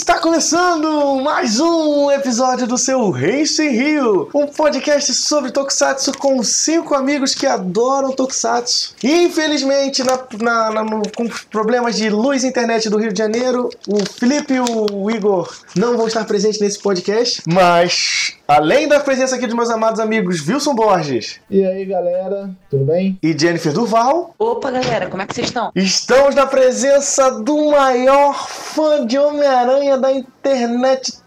Está começando mais um episódio do seu Race Rio, um podcast sobre Tokusatsu com cinco amigos que adoram Tokusatsu. Infelizmente, na, na, na, no, com problemas de luz e internet do Rio de Janeiro, o Felipe e o Igor não vão estar presentes nesse podcast, mas além da presença aqui dos meus amados amigos Wilson Borges. E aí, galera, tudo bem? E Jennifer Durval. Opa, galera, como é que vocês estão? Estamos na presença do maior fã de Homem-Aranha da internet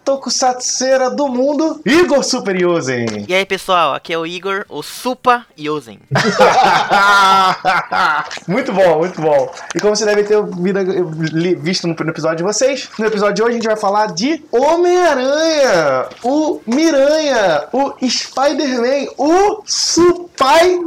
tokusatseira do mundo, Igor Super Yosen. E aí, pessoal, aqui é o Igor, o Supa Yosen. muito bom, muito bom. E como você deve ter visto no episódio de vocês, no episódio de hoje a gente vai falar de Homem-Aranha, o Miranha, o Spider-Man, o Spider-Man.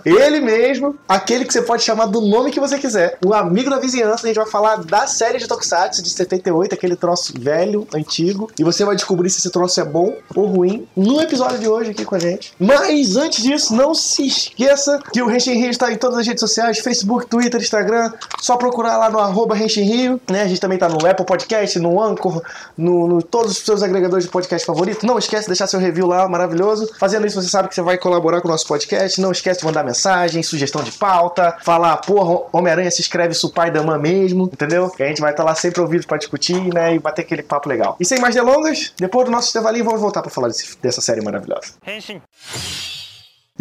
Ele mesmo, aquele que você pode chamar do nome que você quiser, o amigo da vizinhança. A gente vai falar da série de Tokusatsu de 78, aquele troço velho antigo, e você vai descobrir se esse troço é bom ou ruim no episódio de hoje aqui com a gente. Mas antes disso, não se esqueça que o Renshin Rio está em todas as redes sociais, Facebook, Twitter, Instagram, só procurar lá no arroba Rio, né? A gente também tá no Apple Podcast, no Anchor, no, no todos os seus agregadores de podcast favoritos. Não esquece de deixar seu review lá, maravilhoso. Fazendo isso, você sabe que você vai colaborar com o nosso podcast. Não esquece de mandar mensagem, sugestão de pauta, falar, porra, Homem-Aranha se escreve Supai-Dama mesmo, entendeu? Que a gente vai estar tá lá sempre ouvindo para discutir, né? E bater aquele papo legal. E sem mais delongas, depois do nosso intervalinho, vamos voltar para falar desse, dessa série maravilhosa. Henshin.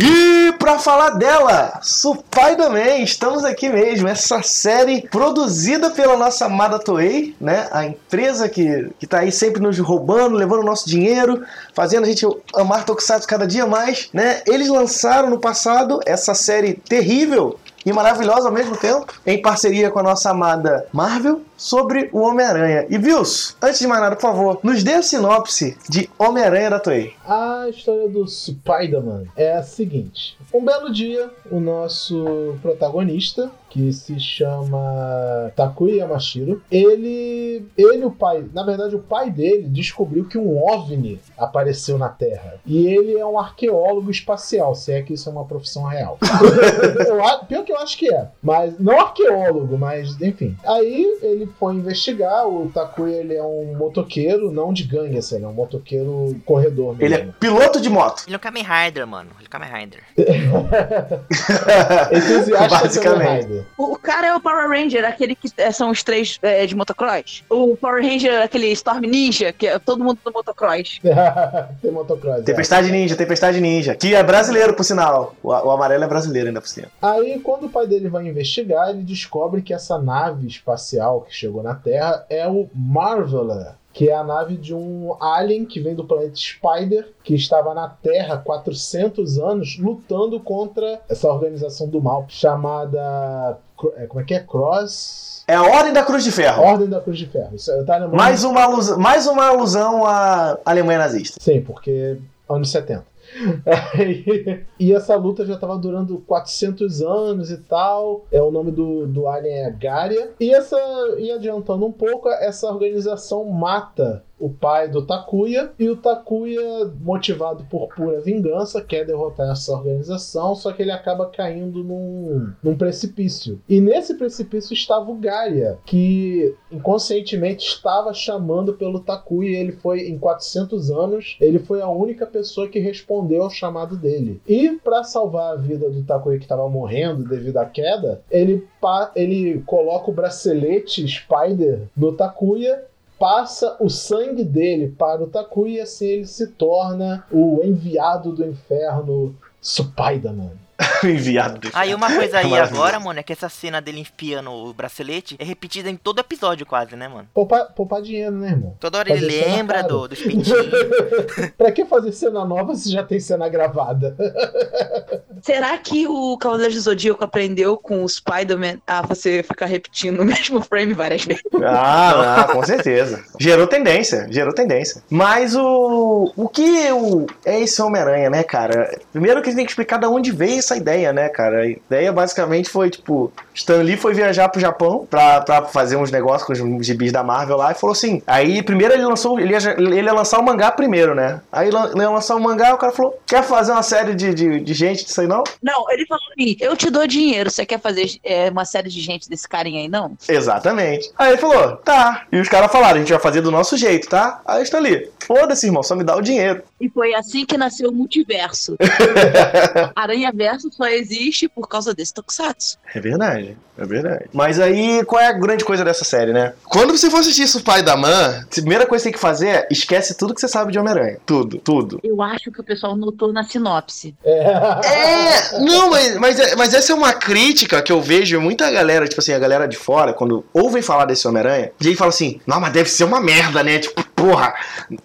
E para falar dela, Spider-Man, estamos aqui mesmo. Essa série produzida pela nossa amada Toei, né? A empresa que, que tá aí sempre nos roubando, levando o nosso dinheiro, fazendo a gente amar Tokusatsu cada dia mais, né? Eles lançaram no passado essa série terrível e maravilhosa ao mesmo tempo, em parceria com a nossa amada Marvel, sobre o Homem-Aranha. E Vils, antes de mais nada, por favor, nos dê a sinopse de Homem-Aranha da Toei. A história do Spider-Man é a seguinte: um belo dia, o nosso protagonista, que se chama Takuya Yamashiro, ele, ele o pai, na verdade o pai dele descobriu que um OVNI apareceu na Terra. E ele é um arqueólogo espacial, se é que isso é uma profissão real. eu, pior que eu acho que é, mas não arqueólogo, mas enfim. Aí ele foi investigar, o Takuya ele é um motoqueiro, não de gangue, assim, ele é um motoqueiro corredor mesmo. Ele é piloto de moto. Ele é um Kamen Rider, mano. Ele é um Kamen Rider. Entusiasta Basicamente. O, o, cara é o Power Ranger, aquele que é, são os três é, de motocross. O Power Ranger, aquele Storm Ninja, que é todo mundo do motocross. Tem motocross. Tempestade é. Ninja, Tempestade Ninja. Que é brasileiro, por sinal. O, o amarelo é brasileiro ainda por cima. Aí, quando o pai dele vai investigar, ele descobre que essa nave espacial que chegou na Terra é o Marveler que é a nave de um alien que vem do planeta Spider, que estava na Terra há 400 anos lutando contra essa organização do mal chamada. É, como é que é? Cross. É a Ordem da Cruz de Ferro. Ordem da Cruz de Ferro. Isso, eu tava mais, uma alusão, mais uma alusão à Alemanha nazista. Sim, porque anos 70. E essa luta já estava durando 400 anos e tal. É o nome do, do alien é Garia. E essa e adiantando um pouco, essa organização mata o pai do Takuya, e o Takuya, motivado por pura vingança, quer derrotar essa organização, só que ele acaba caindo num, num precipício. E nesse precipício estava o Gaia, que inconscientemente estava chamando pelo Takuya. Ele foi, em 400 anos, ele foi a única pessoa que respondeu ao chamado dele. E para salvar a vida do Takuya que estava morrendo devido à queda, ele, ele coloca o bracelete Spider no Takuya passa o sangue dele para o Takuya e assim ele se torna o enviado do inferno Spider-Man. enviado. Aí uma coisa aí agora, mano, é que essa cena dele enfiando o bracelete é repetida em todo episódio quase, né, mano? Poupar, poupar dinheiro, né, irmão? Toda hora fazer ele lembra do, dos pintinhos. pra que fazer cena nova se já tem cena gravada? Será que o Cavaleiro do Zodíaco aprendeu com o Spider-Man a você ficar repetindo o mesmo frame várias vezes? Ah, ah com certeza. Gerou tendência, gerou tendência. Mas o, o que o, é esse Homem-Aranha, né, cara? Primeiro que a gente tem que explicar de onde veio essa ideia, né, cara? A ideia basicamente foi, tipo, Stan Lee foi viajar pro Japão pra, pra fazer uns negócios com os gibis da Marvel lá e falou assim. Aí primeiro ele lançou. Ele ia, ele ia lançar o mangá primeiro, né? Aí ele ia lançar o mangá, o cara falou: quer fazer uma série de, de, de gente disso aí, não? Não, ele falou assim: eu te dou dinheiro, você quer fazer é, uma série de gente desse carinha aí, não? Exatamente. Aí ele falou: tá. E os caras falaram: a gente vai fazer do nosso jeito, tá? Aí está ali. Foda-se, irmão, só me dá o dinheiro. E foi assim que nasceu o multiverso. Aranha Verso só existe por causa desse Tokusatsu. É verdade, é verdade. Mas aí, qual é a grande coisa dessa série, né? Quando você for assistir isso, Pai da Man, a primeira coisa que você tem que fazer é esquece tudo que você sabe de Homem-Aranha. Tudo, tudo. Eu acho que o pessoal notou na sinopse. É, não, mas, mas, é- mas essa é uma crítica que eu vejo muita galera, tipo assim, a galera de fora, quando ouvem falar desse Homem-Aranha, e aí fala assim, não, mas deve ser uma merda, né? Tipo, porra.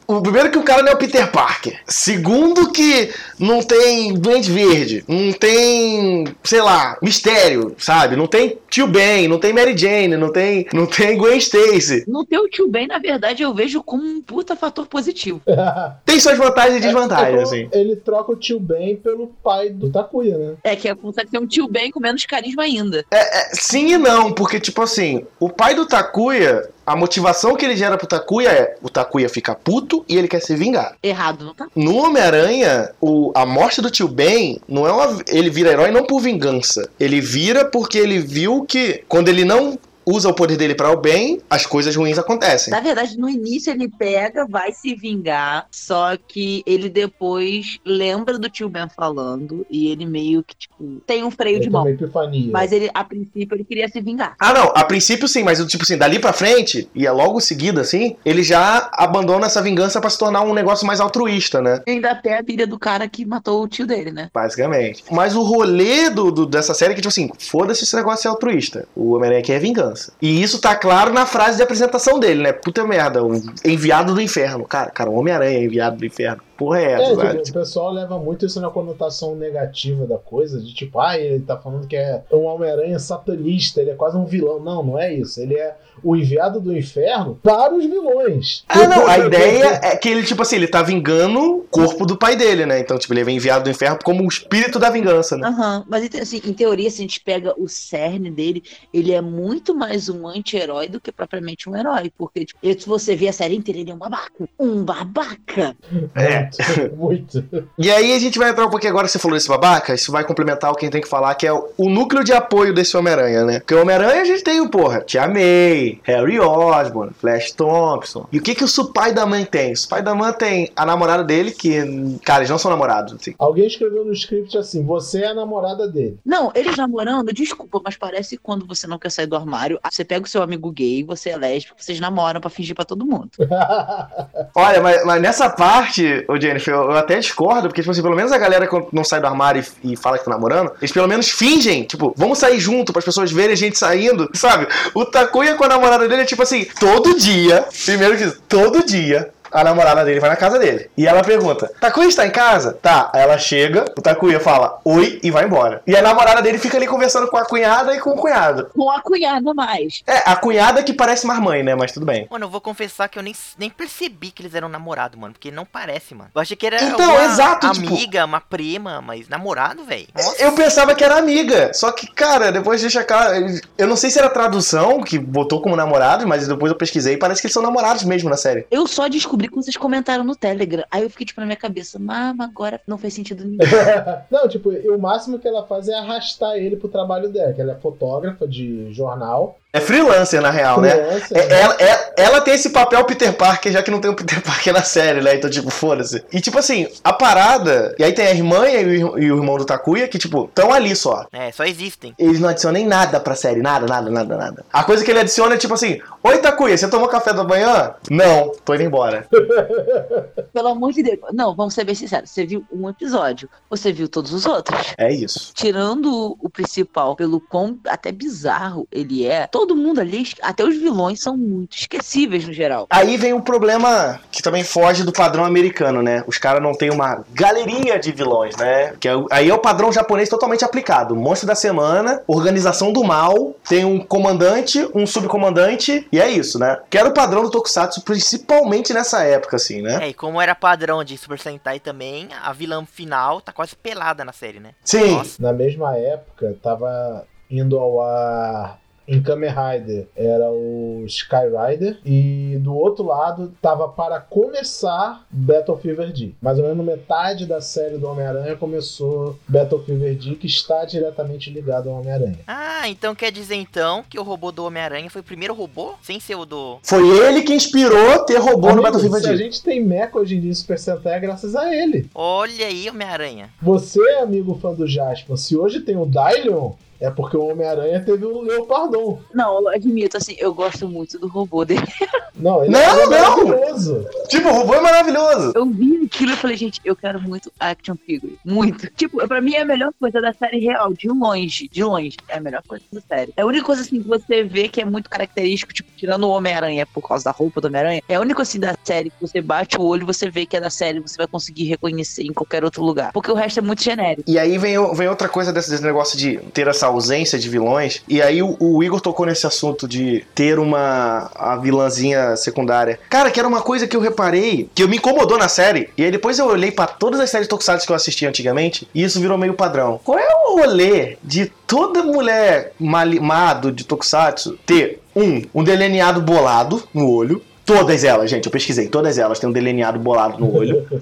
O primeiro que o cara não é o Peter Parker. Segundo que não tem Duende Verde, não tem, sei lá, mistério, sabe? Não tem Tio Ben, não tem Mary Jane, não tem, não tem Gwen Stacy. No teu tio Ben, na verdade, eu vejo como um puta fator positivo. Tem suas vantagens e desvantagens, É, assim. Ele troca o tio Ben pelo pai do Takuya, né? É que consegue ser um tio Ben com menos carisma ainda. É, sim e não, porque, tipo assim, o pai do Takuya, a motivação que ele gera pro Takuya é o Takuya fica puto e ele quer se vingar. Errado, não tá? No Homem-Aranha, a morte do tio Ben não é uma. Ele vira herói não por vingança. Ele vira porque ele viu que quando ele não usa o poder dele para o bem, as coisas ruins acontecem. Na verdade, no início ele pega, vai se vingar, só que ele depois lembra do tio Ben falando e ele meio que, tipo, tem um freio Ele de mão. epifania. Mas ele, a princípio, ele queria se vingar. Ah, não, a princípio sim, mas tipo assim, dali pra frente, e é logo seguida assim, ele já abandona essa vingança pra se tornar um negócio mais altruísta, né? E ainda até a filha do cara que matou o tio dele, né? Basicamente. Mas o rolê do, do- dessa série é que, tipo assim, foda-se esse negócio ser altruísta. O Homem-Aranha quer vingança. E isso tá claro na frase de apresentação dele, né? Puta merda, o enviado do inferno. Cara, cara, o Homem-Aranha é enviado do inferno. Porra é essa, É, sabe? tipo, o pessoal leva muito isso na conotação negativa da coisa, de tipo, ah, ele tá falando que é um Homem-Aranha satanista, ele é quase um vilão. Não, não é isso. Ele é o enviado do inferno para os vilões. Ah, não, a ideia é que ele, tipo assim, ele tá vingando o corpo do pai dele, né? Então, tipo, ele é enviado do inferno como o espírito da vingança, né? Aham, mas então, assim, em teoria, se a gente pega o cerne dele, ele é muito mais um anti-herói do que propriamente um herói. Porque, tipo, se você vê a série inteira, ele é um babaca. Um babaca. É. Muito, muito. E aí a gente vai entrar um pouquinho agora, você falou desse babaca, isso vai complementar o que a gente tem que falar, que é o, núcleo de apoio desse Homem-Aranha, né? Porque o Homem-Aranha a gente tem o, porra, Tia May, Harry Osborn, Flash Thompson. E o que que o pai da mãe tem? O pai da mãe tem a namorada dele, que, cara, eles não são namorados, assim. Alguém escreveu no script assim: você é a namorada dele. Não, eles namorando, desculpa, mas parece que quando você não quer sair do armário, você pega o seu amigo gay, você é lésbico, vocês namoram pra fingir pra todo mundo. Olha, mas, mas nessa parte, ô Jennifer, eu, até discordo, porque, tipo assim, pelo menos a galera quando não sai do armário e, e fala que tá namorando, eles pelo menos fingem, tipo, vamos sair junto para as pessoas verem a gente saindo, sabe? O Takuya com a namorada dele é tipo assim, todo dia, primeiro que todo dia, a namorada dele vai na casa dele. E ela pergunta: Takuya está em casa? Tá. Aí ela chega, o Takuya fala oi e vai embora. E a namorada dele fica ali conversando com a cunhada e com o cunhado. Com a cunhada mais. É, a cunhada que parece mais mãe, né? Mas tudo bem. Mano, eu vou confessar que eu nem, nem percebi que eles eram namorados, mano. Porque não parece, mano. Eu achei que era Então, uma exato, tipo- amiga, uma prima, mas namorado, velho. Eu pensava que era amiga, só que, cara, depois deixa claro. Eu não sei se era tradução que botou como namorado, mas depois eu pesquisei e parece que eles são namorados mesmo na série. Eu só descobri quando vocês comentaram no Telegram. Aí eu fiquei, tipo, na minha cabeça, mas agora não fez sentido nenhum. Não, tipo, o máximo que ela faz é arrastar ele pro trabalho dela, que ela é fotógrafa de jornal. É freelancer, na real, né? Freelancer, É, né? ela, é- ela tem esse papel Peter Parker, já que não tem o Peter Parker na série, né? Então, tipo, foda-se. E, tipo assim, a parada. E aí tem a irmã e o, e o irmão do Takuya, que, tipo, estão ali só. É, só existem. Eles não adicionam nem nada pra série, nada, nada, nada, nada. A coisa que ele adiciona é tipo assim: Oi, Takuya, você tomou café da manhã? Não, tô indo embora. Pelo amor de Deus. Não, vamos ser bem sinceros. Você viu um episódio. Você viu todos os outros. É isso. Tirando o principal, pelo quão até bizarro ele é, todo mundo ali, até os vilões, são muito esquecíveis no geral. Aí vem um problema que também foge do padrão americano, né? Os caras não têm uma galerinha de vilões, né? Que é, aí é o padrão japonês totalmente aplicado. Monstro da semana, organização do mal, tem um comandante, um subcomandante, e é isso, né? Que era o padrão do Tokusatsu, principalmente nessa época, assim, né? É, e como era padrão de Super Sentai também, a vilã final tá quase pelada na série, né? Sim. Nossa. Na mesma época, tava indo ao ar em Kamen Rider era o Sky Rider e do outro lado tava para começar Battle Fever D. Mais ou menos metade da série do Homem-Aranha começou Battle Fever D, que está diretamente ligado ao Homem-Aranha. Ah, então quer dizer então que o robô do Homem-Aranha foi o primeiro robô? Sem ser o do. Foi ele que inspirou ter robô no Amigo, Battlefield se a 1. gente tem mecha hoje em dia em Super Sentai é graças a ele. Olha aí, Homem-Aranha. Você, amigo fã do Jasper, se hoje tem o Dylion, é porque o Homem-Aranha teve o Leopardon. Não, eu admito, assim, eu gosto muito do robô dele. Não, ele Não, é não! maravilhoso. Tipo, o robô é maravilhoso. Eu vi aquilo e falei, gente, eu quero muito action figure. Muito. Tipo, pra mim é a melhor coisa da série real, de longe. De longe. É a melhor coisa da série. É a única coisa assim que você vê que é muito característico, tipo, tirando o Homem-Aranha por causa da roupa do Homem-Aranha. É a única assim da série que você bate o olho e você vê que é da série, você vai conseguir reconhecer em qualquer outro lugar. Porque o resto é muito genérico. E aí vem, vem outra coisa desse, desse negócio de ter essa ausência de vilões. E aí o, o Igor tocou nesse assunto de ter uma a vilãzinha secundária. Cara, que era uma coisa que eu reparei, que me incomodou na série. E aí depois eu olhei pra todas as séries Tokusatsu que eu assisti antigamente, e isso virou meio padrão. Qual é o rolê de toda mulher malimado de Tokusatsu ter um, um delineado bolado no olho? Todas elas, gente, eu pesquisei. Todas elas têm um delineado bolado no olho.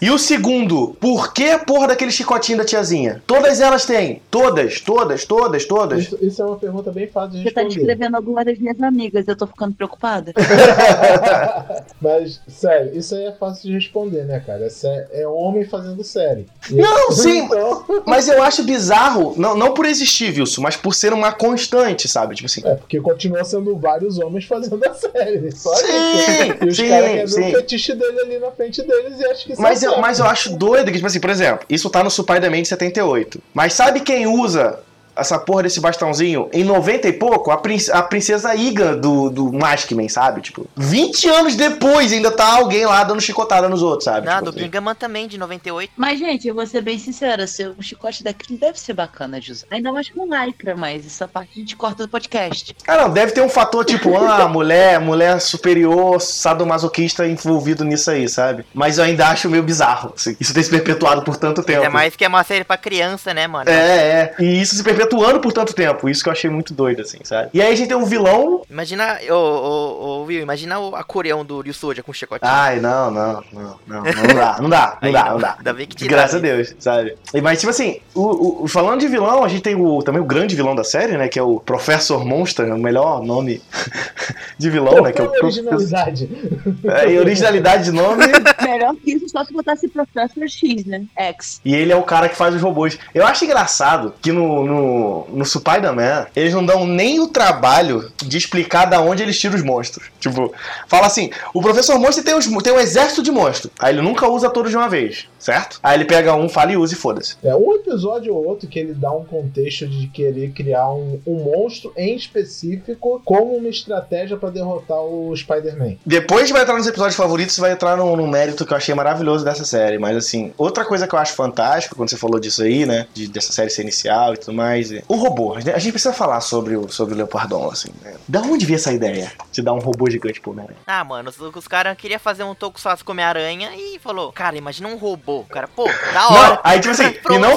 E o segundo, por que a porra daquele chicotinho da tiazinha? Todas elas têm. Todas, todas, todas, todas. Isso, isso é uma pergunta bem fácil de Você tá responder. descrevendo algumas das minhas amigas, eu tô ficando preocupada. Mas, sério, isso aí é fácil de responder, né, cara? É, é homem fazendo série. E- Não, sim. Então, Mas eu acho bizarro, não, não por existir, Wilson, mas por ser uma constante, sabe? Tipo assim. é, porque continua sendo vários homens fazendo a série. Só Sim, isso. E os sim, caras querem ver sim. o fetiche dele ali na frente deles e acham que isso Mas é eu, certo. mas eu acho doido que, tipo assim, por exemplo, isso tá no Spider-Man de 78. Mas sabe quem usa essa porra desse bastãozinho em 90 e pouco? A, prin- a princesa Iga do, do Maskman, sabe? Tipo, 20 anos depois ainda tá alguém lá dando chicotada nos outros, sabe? Não, Tipo do assim. Bingaman também, de 98. Mas, gente, eu vou ser bem sincera, seu um chicote daquele deve ser bacana de usar. Ainda mais com lycra, mas essa parte a gente corta do podcast. Ah, não, deve ter um fator tipo, ah, mulher, mulher superior, sadomasoquista envolvido nisso aí, sabe? Mas eu ainda acho meio bizarro, assim, isso ter se perpetuado por tanto tempo. Ainda mais que é uma série pra criança, né, mano? É, é. E isso se perpetuando por tanto tempo. Isso que eu achei muito doido, assim, sabe? E aí a gente tem um vilão. Imagina, ô, ô, ô, Will, imagina o Acordeão do Ryu Soja com chicotinho. Ai, não, não, não, não, não dá, não dá, não dá, não. não dá. Ainda bem que tiraram Graças a Deus, sabe? E, Mas, tipo assim, o, o- falando de vilão, a gente tem o, também o grande vilão da série, né? Que é o Professor Monster, o melhor nome de vilão, né? Que é o a Professor. originalidade. É, e originalidade de nome. Melhor que isso, só se botasse Professor X, né? X. E ele é o cara que faz os robôs. Eu acho engraçado que no, no, no Spider-Man, eles não dão nem o trabalho de explicar da onde eles tiram os monstros. Tipo, fala assim: o professor monstro tem, os, tem um exército de monstros. Aí ele nunca usa todos de uma vez, certo? Aí ele pega um, fala e usa e foda-se. É um episódio ou outro que ele dá um contexto de querer criar um, um monstro em específico como uma estratégia pra derrotar o Spider-Man. Depois vai entrar nos episódios favoritos e vai entrar no, no mérito que eu achei maravilhoso dessa série. Mas assim, outra coisa que eu acho fantástica, quando você falou disso aí, né? De, dessa série ser inicial e tudo mais. O robô. A gente a gente precisa falar sobre o, sobre o Leopardon, assim, né? Da onde veio essa ideia de dar um robô gigante pro Homem-Aranha? Ah, mano, os, os caras queriam fazer um Tokusatsu com Homem-Aranha e falou, cara, imagina um robô. O cara, pô, da hora. Não, aí tipo assim, e não,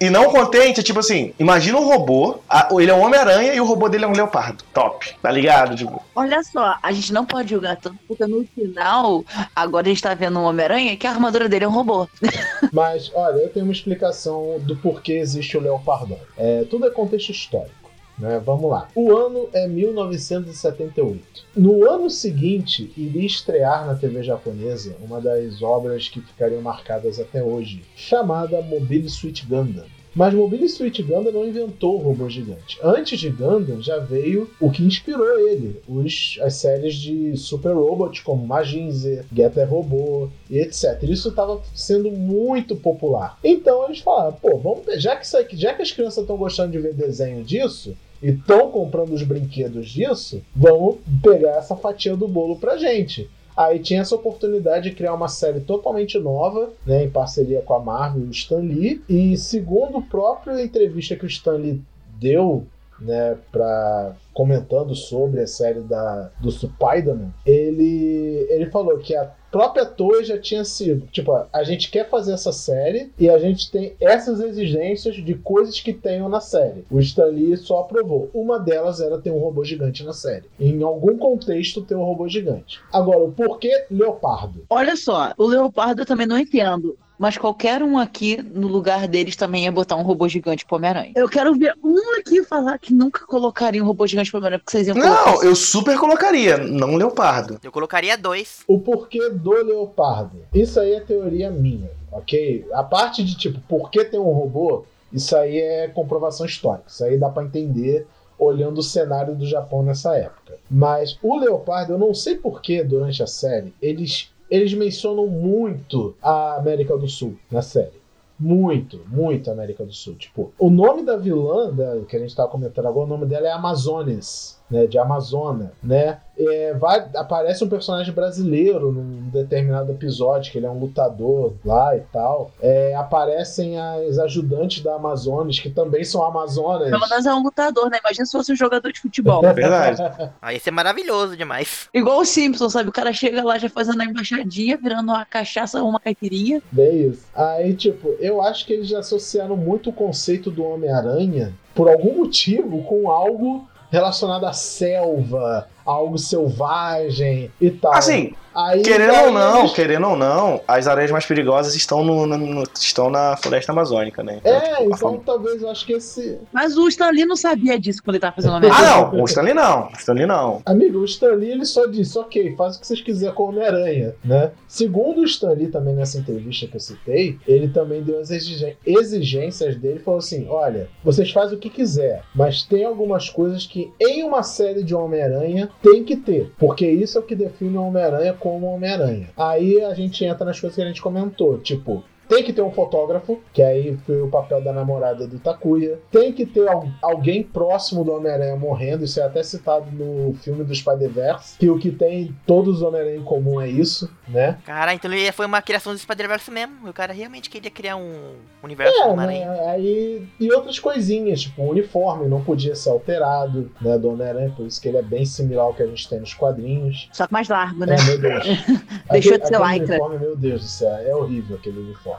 e não contente, tipo assim, imagina um robô, a- ele é um Homem-Aranha e o robô dele é um leopardo. Top, tá ligado? Tipo, Olha só, a gente não pode julgar tanto, porque no final, agora a gente tá vendo um Homem-Aranha que a armadura dele é um robô. Mas, olha, eu tenho uma explicação do porquê existe o Leopardon. É, tudo é contexto histórico. Né? Vamos lá. O ano é 1978. No ano seguinte, iria estrear na TV japonesa uma das obras que ficariam marcadas até hoje, chamada Mobile Suit Gundam. Mas Mobile Suit Gundam não inventou o robô gigante. Antes de Gundam já veio o que inspirou ele, os, as séries de Super Robots como Majin Z, Getter Robô e etc. Isso estava sendo muito popular. Então eles falaram, pô, vamos já que, isso aqui, já que as crianças estão gostando de ver desenho disso, e estão comprando os brinquedos disso, vamos pegar essa fatia do bolo pra gente. Aí tinha essa oportunidade de criar uma série totalmente nova, né, em parceria com a Marvel e o Stan Lee. E segundo a própria entrevista que o Stan Lee deu né, para comentando sobre a série da, do Spider-Man, ele, ele falou que a própria Toei já tinha sido, tipo, a gente quer fazer essa série e a gente tem essas exigências de coisas que tenham na série. O Stan Lee só aprovou. Uma delas era ter um robô gigante na série. Em algum contexto ter um robô gigante. Agora, o porquê Leopardo? Olha só, o Leopardo eu também não entendo. Mas qualquer um aqui, no lugar deles, também ia botar um robô gigante pro Homem-Aranha. Eu quero ver um aqui falar que nunca colocaria um robô gigante pro Homem-Aranha, porque vocês iam colocar. Não, eu super colocaria, não leopardo. Eu colocaria dois. O porquê do leopardo. Isso aí é teoria minha, ok? A parte de tipo, por que tem um robô, isso aí é comprovação histórica. Isso aí dá pra entender olhando o cenário do Japão nessa época. Mas o leopardo, eu não sei por que durante a série, eles, eles mencionam muito a América do Sul na série. Muito, muito América do Sul. Tipo, o nome da vilã, da, que a gente tava comentando agora, o nome dela é Amazones, né? De Amazona, né? É, vai, aparece um personagem brasileiro num determinado episódio, que ele é um lutador lá e tal. É, aparecem as ajudantes da Amazonas, que também são Amazonas. Pelo menos é um lutador, né? Imagina se fosse um jogador de futebol. Verdade. Aí isso é maravilhoso demais. Igual o Simpson, sabe? O cara chega lá já fazendo a embaixadinha, virando uma cachaça ou uma caipirinha. Bem isso. Aí, tipo, eu acho que eles já associaram muito o conceito do Homem-Aranha, por algum motivo, com algo relacionado à selva, algo selvagem e tal. Assim, Aí, querendo daí ou não, eles- querendo ou não, as areias mais perigosas estão, no, no- no- estão na floresta amazônica, né? É, tipo, então fam- talvez eu acho que esse. Mas o Stan Lee não sabia disso quando ele tava fazendo o Ah, não, o Stanley não. O Stanley não. Amigo, o Stan Lee ele só disse, ok, faz o que vocês quiserem com o Homem-Aranha, né? Segundo o Stan Lee também nessa entrevista que eu citei, ele também deu as exigências dele e falou assim, olha, vocês fazem o que quiser, mas tem algumas coisas que em uma série de Homem-Aranha tem que ter, porque isso é o que define o Homem-Aranha como Homem-Aranha. Aí a gente entra nas coisas que a gente comentou, tipo, tem que ter um fotógrafo, que aí foi o papel da namorada do Takuya. Tem que ter al- alguém próximo do Homem-Aranha morrendo. Isso é até citado no filme do Spider-Verse. Que o que tem todos os Homem-Aranha em comum é isso, né? Cara, então ele foi uma criação do Spider-Verse mesmo. O cara realmente queria criar um universo É, do né? Homem-Aranha. Aí, e outras coisinhas, tipo, o uniforme não podia ser alterado, né, do Homem-Aranha, por isso que ele é bem similar ao que a gente tem nos quadrinhos. Só que mais largo, né? É, meu Deus. Deixou Aquele- de ser lycra. uniforme, meu Deus do céu, é horrível aquele uniforme.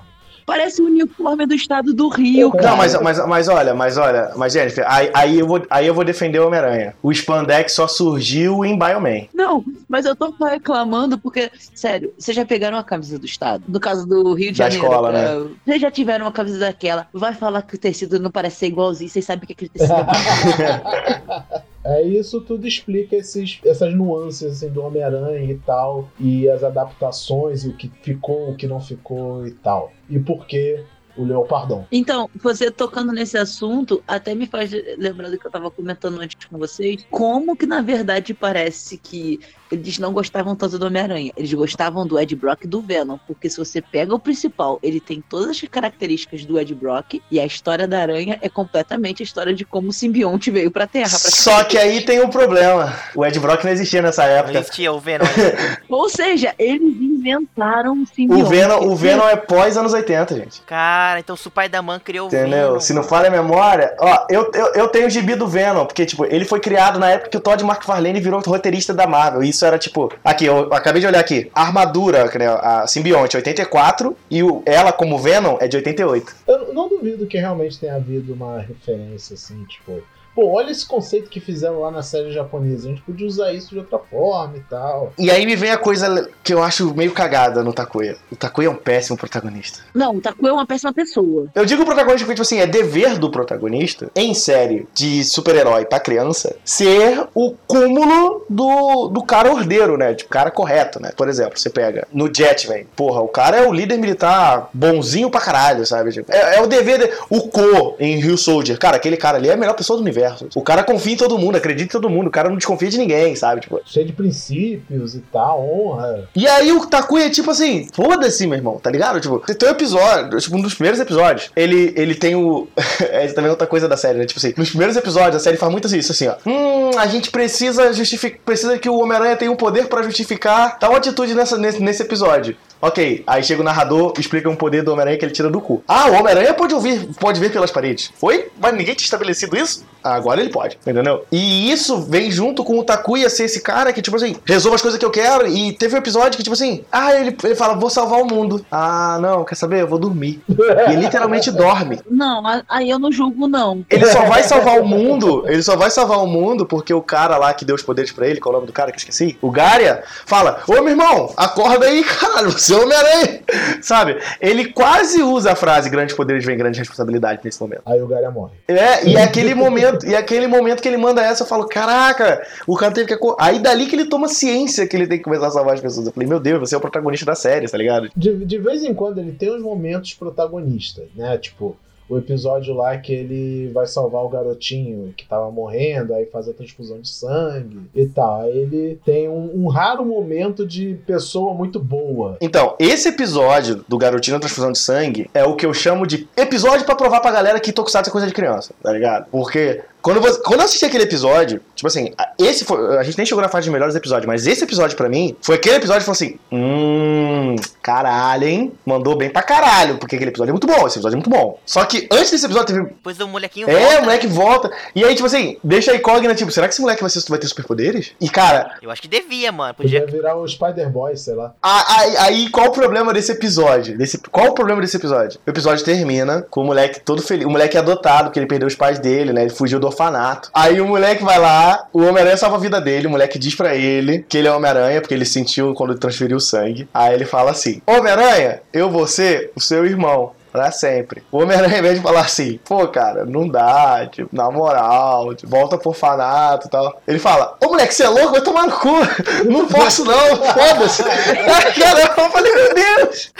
Parece o uniforme do estado do Rio, Não, cara. Não, mas, mas, mas olha, mas olha, mas Jennifer, aí, aí, eu, vou, aí eu vou defender o Homem-Aranha. O Spandex só surgiu em Bioman. Não, mas eu tô reclamando porque, sério, vocês já pegaram a camisa do Estado? No caso do Rio de Da Janeiro. escola, né? cara, Vocês já tiveram uma camisa daquela? Vai falar que o tecido não parece ser igualzinho, vocês sabem que aquele tecido é É isso tudo explica esses, essas nuances assim, do Homem-Aranha e tal, e as adaptações, e o que ficou, o que não ficou e tal. E por que o Leopardão? Então, você tocando nesse assunto, até me faz lembrar do que eu tava comentando antes com vocês. Como que, na verdade, parece que eles não gostavam tanto do Homem-Aranha. Eles gostavam do Ed Brock e do Venom. Porque se você pega o principal, ele tem todas as características do Ed Brock. E a história da aranha é completamente a história de como o simbionte veio pra Terra. pra Só que aí tem um problema. O Ed Brock não existia nessa Não época. existia o Venom. Ou seja, eles inventaram um simbionte. O Venom, o Venom é pós anos 80, gente. Cara, então se o pai da Man criou o Entendeu? Venom. Se não falha a memória. Ó, eu, eu, eu tenho o gibi do Venom, porque, tipo, ele foi criado na época que o Todd McFarlane virou roteirista da Marvel. E isso era, tipo. Aqui, eu acabei de olhar aqui. A armadura, né, a simbionte, 84. E o, ela, como Venom, é de 88. Eu não duvido que realmente tenha havido uma referência assim, tipo. Pô, olha esse conceito que fizeram lá na série japonesa. A gente podia usar isso de outra forma e tal. E aí me vem a coisa que eu acho meio cagada no Takuya. O Takuya é um péssimo protagonista. Não, o Taku é uma péssima pessoa. Eu digo protagonista porque, tipo assim, é dever do protagonista, em série de super-herói pra criança, ser o cúmulo do, do cara ordeiro, né? Tipo, cara correto, né? Por exemplo, você pega no Jetman, porra, o cara é o líder militar bonzinho pra caralho, sabe? Tipo, é, é o dever, de, o Ko em Rio Soldier, cara, aquele cara ali é a melhor pessoa do universo. Universos. O cara confia em todo mundo, acredita em todo mundo, o cara não desconfia de ninguém, sabe? Tipo. Cheio de princípios e tal, honra. E aí o Takuya, tipo assim, foda-se, meu irmão, tá ligado? Tipo, tem um episódio, tipo, um dos primeiros episódios, ele, ele tem o. é também outra coisa da série, né? Tipo assim, nos primeiros episódios a série faz muito isso, assim, ó. Hum, a gente precisa justificar. Precisa que o Homem-Aranha tenha um poder pra justificar tal atitude nessa, nesse, nesse episódio. Ok, aí chega o narrador, explica um poder do Homem-Aranha que ele tira do cu. Ah, o Homem-Aranha pode ouvir, pode ver pelas paredes. Foi? Mas ninguém tinha estabelecido isso? Agora ele pode, entendeu? E isso vem junto com o Takuya ser esse cara que, tipo assim, resolve as coisas que eu quero. E teve um episódio que, tipo assim, ah, ele, ele fala, vou salvar o mundo. Ah, não, quer saber? Eu vou dormir. E ele literalmente dorme. Não, aí eu não julgo, não. Ele só vai salvar o mundo, ele só vai salvar o mundo porque o cara lá que deu os poderes pra ele, qual é o nome do cara que eu esqueci? O Garia, fala: Ô meu irmão, acorda aí, caralho, você é o Homem-Aranha. Sabe? Ele quase usa a frase grandes poderes vem grande responsabilidade nesse momento. Aí o Garia morre. É, e é aquele momento, e é aquele momento que ele manda essa, eu falo, caraca, o cara teve que. acor-" Aí dali que ele toma ciência que ele tem que começar a salvar as pessoas. Eu falei, meu Deus, você é o protagonista da série, tá ligado? De, de vez em quando ele tem uns momentos protagonistas, né? Tipo, o episódio lá que ele vai salvar o garotinho que tava morrendo, aí faz a transfusão de sangue e tal. Aí ele tem um, um raro momento de pessoa muito boa. Então, esse episódio do Garotinho na Transfusão de Sangue é o que eu chamo de episódio pra provar pra galera que Tokusatsu é coisa de criança, tá ligado? Porque quando, você, quando eu assisti aquele episódio, tipo assim, esse foi, a gente nem chegou na fase de melhores episódios, mas esse episódio pra mim foi aquele episódio que falou assim: hum, caralho, hein? Mandou bem pra caralho, porque aquele episódio é muito bom, esse episódio é muito bom. Só que antes desse episódio teve Depois o molequinho é, volta, o moleque né? volta. E aí, tipo assim, deixa a incógnita, tipo, será que esse moleque vai, ser, vai ter superpoderes? E, cara, Eu acho que devia, mano. Podia Podia. virar o Spider-Boy, sei lá. aí, aí, qual o problema desse episódio? Desse, qual o problema desse episódio? O episódio termina com o moleque todo feliz. O moleque é adotado, porque ele perdeu os pais dele, né? Ele fugiu do orfanato. Aí o moleque vai lá, o Homem-Aranha salva a vida dele. O moleque diz pra ele que ele é Homem-Aranha, porque ele sentiu quando transferiu o sangue. Aí ele fala assim: Homem-Aranha, eu vou ser o seu irmão. Pra sempre. O Homem-Aranha, ao invés de falar assim, pô, cara, não dá, tipo, na moral, tipo, volta pro orfanato e tal. Ele fala, ô moleque, você é louco? Vai tomar no cu. Não posso não, foda-se. Caramba, eu falei, meu Deus.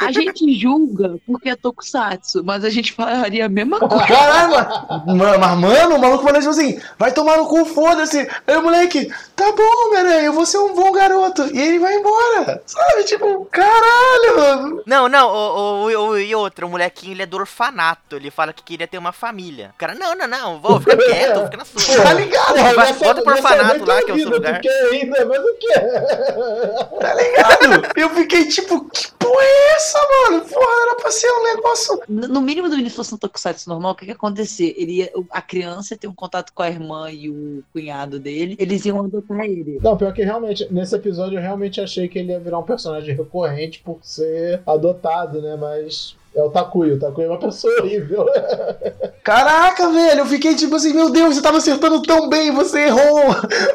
A gente julga porque é tokusatsu, mas a gente faria a mesma coisa. Caramba. Ma- Mas, mano, o maluco falou tipo assim, vai tomar no cu, foda-se. Aí o moleque, tá bom, Homem-Aranha, eu vou ser um bom garoto. E ele vai embora. Sabe, tipo, caralho, mano. Não, não, o, o, o- e outro, o molequinho ele é do orfanato. Ele fala que queria ter uma família. O cara, não, não, não, vou, fica quieto, fica na sua. Tá ligado? Vai- nessa- volta pro orfanato lá, que é o seu lugar. Ainda, mas o que? Tá ligado? Eu fiquei tipo, que porra é essa, mano? Porra, era pra ser um negócio. No mínimo do início fosse um tokusatsu normal, o que que ia acontecer? Ele ia, a criança ia ter um contato com a irmã e o cunhado dele, eles iam adotar ele. Não, pior que realmente, nesse episódio eu realmente achei que ele ia virar um personagem recorrente por ser adotado, né? Mas é o Takuya. O Takuya é uma pessoa horrível. Caraca, velho, eu fiquei tipo assim, meu Deus, você tava acertando tão bem, você errou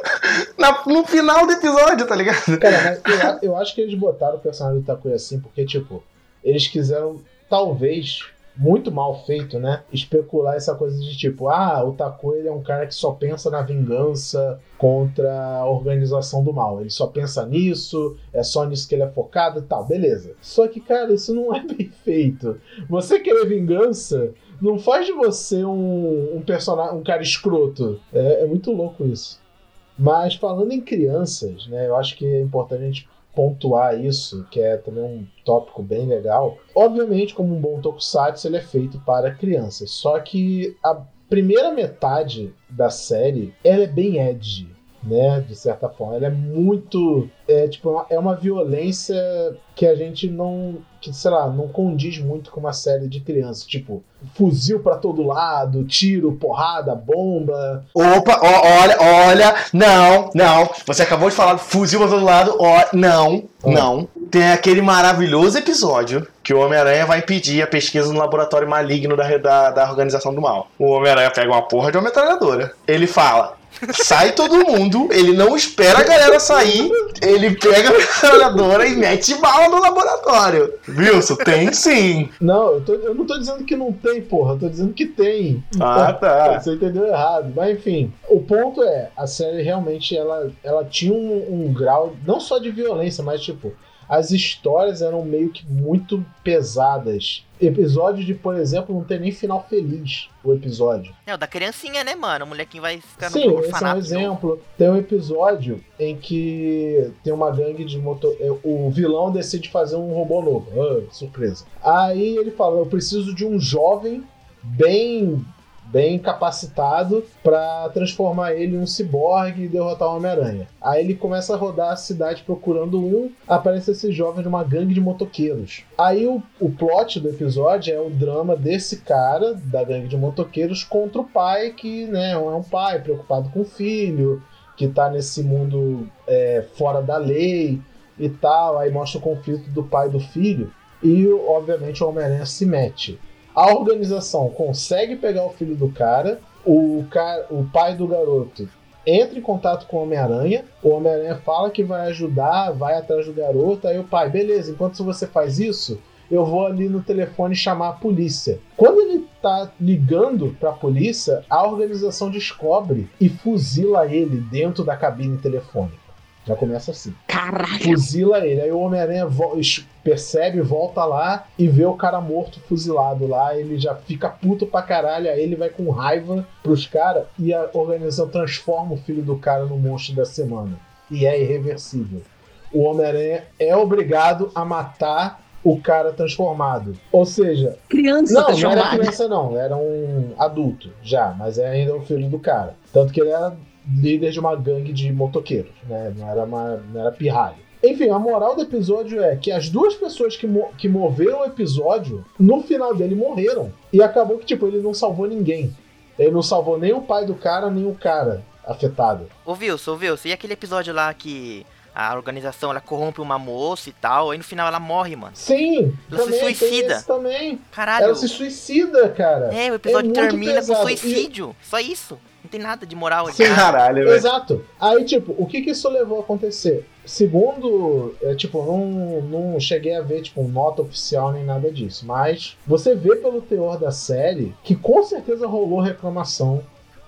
Na- no final do episódio, tá ligado? Cara, mas eu, eu acho que eles botaram o personagem do Takuya assim porque, tipo, eles quiseram, talvez, muito mal feito, né? Especular essa coisa de tipo, ah, o Takuya ele é um cara que só pensa na vingança contra a organização do mal. Ele só pensa nisso, é só nisso que ele é focado e tal, beleza. Só que, cara, isso não é bem feito. Você querer vingança não faz de você um, um personagem, um cara escroto. É, é muito louco isso. Mas falando em crianças, né, eu acho que é importante a gente pontuar isso, que é também um tópico bem legal. Obviamente, como um bom tokusatsu, ele é feito para crianças. Só que a primeira metade da série, ela é bem edgy, né, de certa forma. Ela é muito, é tipo, uma- é uma violência que a gente não, que sei lá, não condiz muito com uma série de crianças, tipo, fuzil pra todo lado, tiro, porrada, bomba, Opa, ó, olha, olha, não, não. Você acabou de falar fuzil pra todo lado, ó, não, Hum. não. Tem aquele maravilhoso episódio que o Homem-Aranha vai impedir a pesquisa no laboratório maligno da, da, da organização do mal. O Homem-Aranha pega uma porra de uma metralhadora. Ele fala. Sai todo mundo, ele não espera a galera sair, ele pega a metralhadora e mete bala no laboratório. Wilson, tem sim. Não, eu, tô- eu não tô dizendo que não tem, porra. Eu tô dizendo que tem. Ah, tá. Você entendeu errado. Mas enfim, o ponto é, a série realmente ela, ela tinha um, um grau, não só de violência, mas tipo, as histórias eram meio que muito pesadas. Episódio de, por exemplo, não tem nem final feliz o episódio. É, o da criancinha, né, mano? O molequinho vai ficar Sim, no esse é um exemplo. Tem um episódio em que tem uma gangue de motor. é, O vilão decide fazer um robô novo. Ah, surpresa. Aí ele fala: Eu preciso de um jovem bem bem capacitado pra transformar ele em um ciborgue e derrotar o Homem-Aranha. Aí ele começa a rodar a cidade procurando um, aparece esse jovem de uma gangue de motoqueiros. Aí o, o plot do episódio é o drama desse cara, da gangue de motoqueiros, contra o pai, que né, é um pai preocupado com o filho, que tá nesse mundo é, fora da lei e tal. Aí mostra o conflito do pai e do filho. E, obviamente, o Homem-Aranha se mete. A organização consegue pegar o filho do cara, o, cara, o pai do garoto entra em contato com o Homem-Aranha, o Homem-Aranha fala que vai ajudar, vai atrás do garoto, aí o pai, beleza, enquanto você faz isso, eu vou ali no telefone chamar a polícia. Quando ele tá ligando pra polícia, a organização descobre e fuzila ele dentro da cabine telefônica. Já começa assim Caralho. fuzila ele. Aí o Homem-Aranha percebe, volta lá e vê o cara morto fuzilado lá. Ele já fica puto pra caralho. Aí ele vai com raiva pros caras e a organização transforma o filho do cara no monstro da semana. E é irreversível. O Homem-Aranha é obrigado a matar o cara transformado. Ou seja, Criança não, não era criança, não. Era um adulto já, mas é ainda o filho do cara. Tanto que ele era líder de uma gangue de motoqueiros, né? Não era, uma, não era pirralho. Enfim, a moral do episódio é que as duas pessoas que, mo- que moveram o episódio, no final dele morreram. E acabou que, tipo, ele não salvou ninguém. Ele não salvou nem o pai do cara, nem o cara afetado. Ô Wilson, ô Wilson, e aquele episódio lá que a organização ela corrompe uma moça e tal, aí no final ela morre, mano. Sim, Ela se também tem suicida. também. Caralho. Ela se suicida, cara. É, o episódio É termina com suicídio. Só isso. Tem nada de moral ali. Sim. Caralho, velho. Exato. Aí, tipo, o que que isso levou a acontecer? Segundo, é, tipo, não, não cheguei a ver, tipo, nota oficial nem nada disso, mas você vê pelo teor da série que com certeza rolou reclamação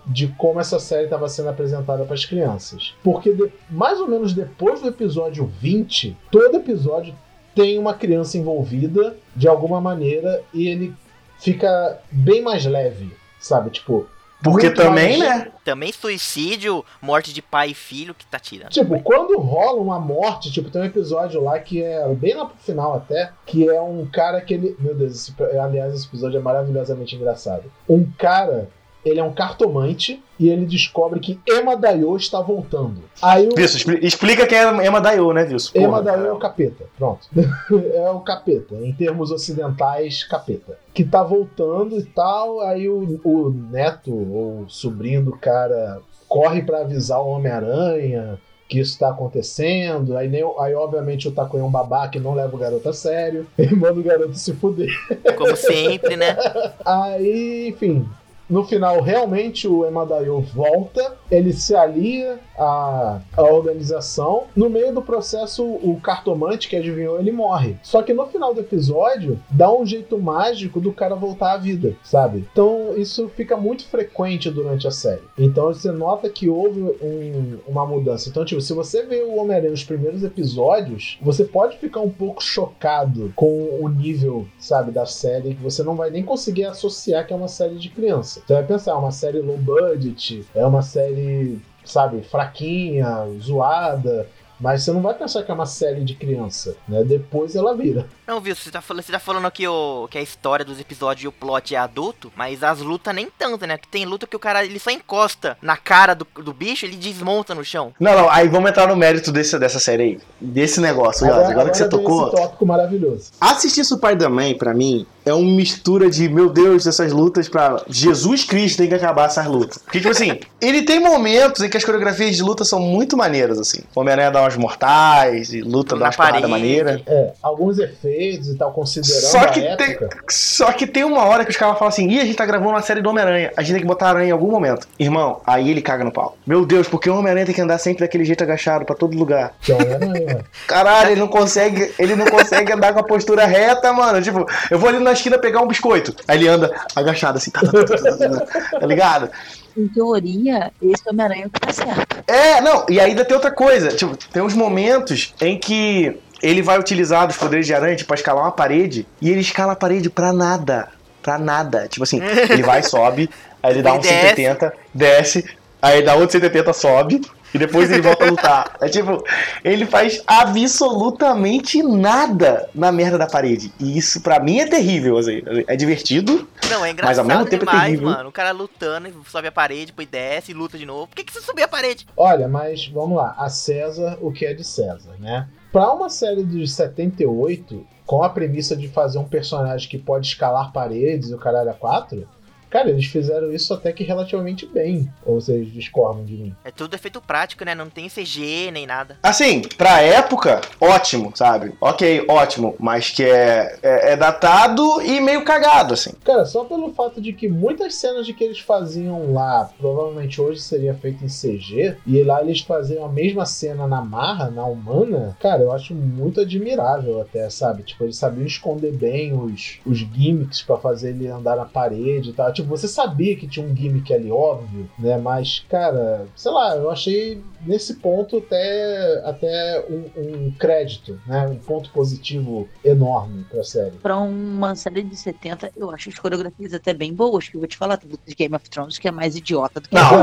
de como essa série estava sendo apresentada para as crianças. Porque de- mais ou menos depois do episódio 20, todo episódio tem uma criança envolvida de alguma maneira e ele fica bem mais leve, sabe? Tipo, Porque muito também, mais- né? Também suicídio, morte de pai e filho que tá tirando. Tipo, quando rola uma morte, tipo, tem um episódio lá que é bem lá pro final até, que é um cara que ele. Meu Deus, esse- aliás, esse episódio é maravilhosamente engraçado. Um cara, ele é um cartomante e ele descobre que Emma Dayo está voltando. Aí o. Expli- explica quem é Emma Dayo, né, Wilson? Emma Dayo é o capeta, pronto. é o capeta, em termos ocidentais, capeta. Que tá voltando e tal, aí o, o neto ou sobrinho do cara corre pra avisar o Homem-Aranha que isso tá acontecendo, aí, nem, aí obviamente o Taco é um babá que não leva o garoto a sério, e manda o garoto se fuder. Como sempre, né? Aí, enfim, no final, realmente o Emadayo volta, ele se alia à, à organização. No meio do processo, o cartomante que adivinhou, ele morre. Só que no final do episódio, dá um jeito mágico do cara voltar à vida, sabe? Então, isso fica muito frequente durante a série. Então, você nota que houve um- uma mudança. Então, tipo, se você vê o Homem-Aranha nos primeiros episódios, você pode ficar um pouco chocado com o nível, sabe, da série, que você não vai nem conseguir associar que é uma série de criança. Você vai pensar, é uma série low budget, é uma série, sabe, fraquinha, zoada. Mas você não vai pensar que é uma série de criança, né? Depois ela vira. Não, viu? Você tá falando, você tá falando que, o, que a história dos episódios e o plot é adulto, mas as lutas nem tanto, né? Que tem luta que o cara ele só encosta na cara do, do bicho ele desmonta no chão. Não, não, aí vamos entrar no mérito desse, dessa série aí. Desse negócio, Agora, agora, que você tocou. Esse tópico maravilhoso. Assistir Spider-Man, pra mim, é uma mistura de, meu Deus, essas lutas pra Jesus Cristo tem que acabar essas lutas. Porque, tipo assim, ele tem momentos em que as coreografias de luta são muito maneiras, assim. O Homem-Aranha dá umas mortais e luta Na dá umas paradas maneiras. É, alguns efeitos e tal, considerando Só a que, tem, época. só que tem uma hora que os caras falam assim: ih, a gente tá gravando uma série do Homem-Aranha, a gente tem que botar a aranha em algum momento. Irmão, aí ele caga no pau. Meu Deus, porque o Homem-Aranha tem que andar sempre daquele jeito agachado pra todo lugar. Que é o Homem-Aranha. Caralho, ele não consegue, ele não consegue andar com a postura reta, mano. Tipo, eu vou ali na esquina pegar um biscoito. Aí ele anda agachado assim, tá, tá, tá, tá, tá, tá, tá ligado? Em teoria, esse Homem-Aranha que tá certo. É, não, e ainda tem outra coisa. Tipo, tem uns momentos em que ele vai utilizar os poderes de aranha pra escalar uma parede e ele escala a parede pra nada. Pra nada. Tipo assim, ele vai, sobe, aí ele dá um desce. 180, desce, aí dá outro 180, sobe. E depois ele volta a lutar. É tipo, ele faz absolutamente nada na merda da parede. E isso pra mim é terrível, assim. É divertido, Não, é Mas engraçado ao mesmo tempo é demais, terrível. mano. O cara lutando, sobe a parede, depois desce, luta de novo. Por que, que você subiu a parede? Olha, mas vamos lá. A César, o que é de César, né? Pra uma série de 78, com a premissa de fazer um personagem que pode escalar paredes e o caralho a quatro, cara, eles fizeram isso até que relativamente bem. Ou vocês discordam de mim? É tudo efeito prático, né? Não tem CG nem nada. Assim, pra época, ótimo, sabe? Ok, ótimo, mas que é, é, é datado e meio cagado, assim. Cara, só pelo fato de que muitas cenas de que eles faziam lá, provavelmente hoje seria feito em CG, e lá eles faziam a mesma cena na marra, na humana, cara, eu acho muito admirável até, sabe? Tipo, eles sabiam esconder bem os, os gimmicks pra fazer ele andar na parede e tal. Tipo, você sabia que tinha um gimmick ali, óbvio, né? Mas, cara, sei lá, eu achei nesse ponto até, até um, um crédito, né? Um ponto positivo enorme pra série. Pra uma série de 70, eu acho as coreografias até bem boas, que eu vou te falar, tem de Game of Thrones que é mais idiota do que Não,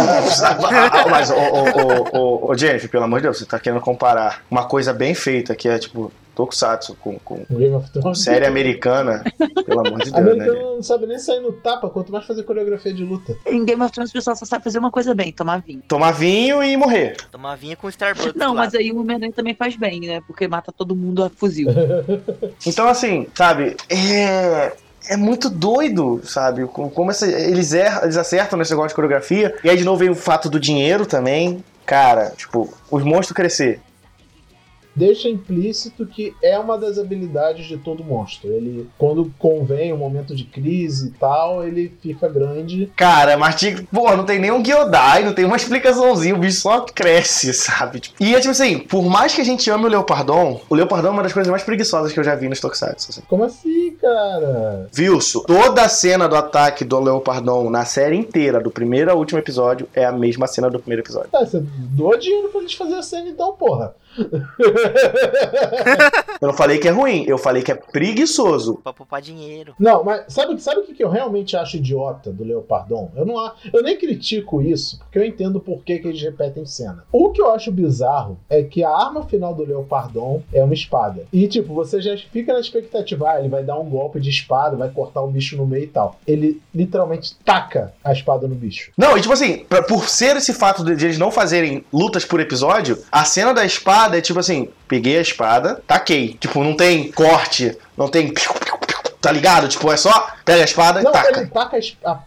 mas, ô, ô, ô, ô, ô, Jennifer, pelo amor de Deus, você tá querendo comparar uma coisa bem feita, que é tipo Tokusatsu, com, com Thrones. série americana, pelo amor de A Deus, né? americana não sabe nem sair no tapa, quanto mais fazer coreografia de luta. Em Game of Thrones o pessoal só sabe fazer uma coisa bem, tomar vinho. Tomar vinho e morrer. Tomar vinho com Starbucks. Não, lá. mas aí o Homem-Aranha também faz bem, né? Porque mata todo mundo a fuzil. Então, assim, sabe, é. É muito doido, sabe? Com- Como essa- eles, erram, eles acertam nesse negócio de coreografia. E aí, de novo, vem o fato do dinheiro também. Cara, tipo, os monstros crescer. Deixa implícito que é uma das habilidades de todo monstro. Ele, quando convém um momento de crise e tal, ele fica grande. Cara, mas pô, não tem nem um Gyodai, não tem uma explicaçãozinha, o bicho só cresce, sabe? E é tipo assim, por mais que a gente ame o Leopardon, o Leopardon é uma das coisas mais preguiçosas que eu já vi nos Tokusatsu. Assim. Como assim, cara? Wilson, toda a cena do ataque do Leopardon na série inteira, do primeiro ao último episódio, é a mesma cena do primeiro episódio. Tá, você doa dinheiro pra eles fazerem a cena então, porra. Eu não falei que é ruim, eu falei que é preguiçoso. Pra poupar dinheiro. Não, mas sabe, sabe o que eu realmente acho idiota do Leopardon? Eu, não, eu nem critico isso, porque eu entendo por que, que eles repetem cena. O que eu acho bizarro é que a arma final do Leopardon é uma espada. E, tipo, você já fica na expectativa, ah, ele vai dar um golpe de espada, vai cortar o bicho no meio e tal. Ele literalmente taca a espada no bicho. Não, e tipo assim, pra- por ser esse fato de eles não fazerem lutas por episódio, a cena da espada é tipo assim: peguei a espada, taquei. Tipo, não tem corte, não tem. Tá ligado? Tipo, é só pega a espada e Não, taca. ele taca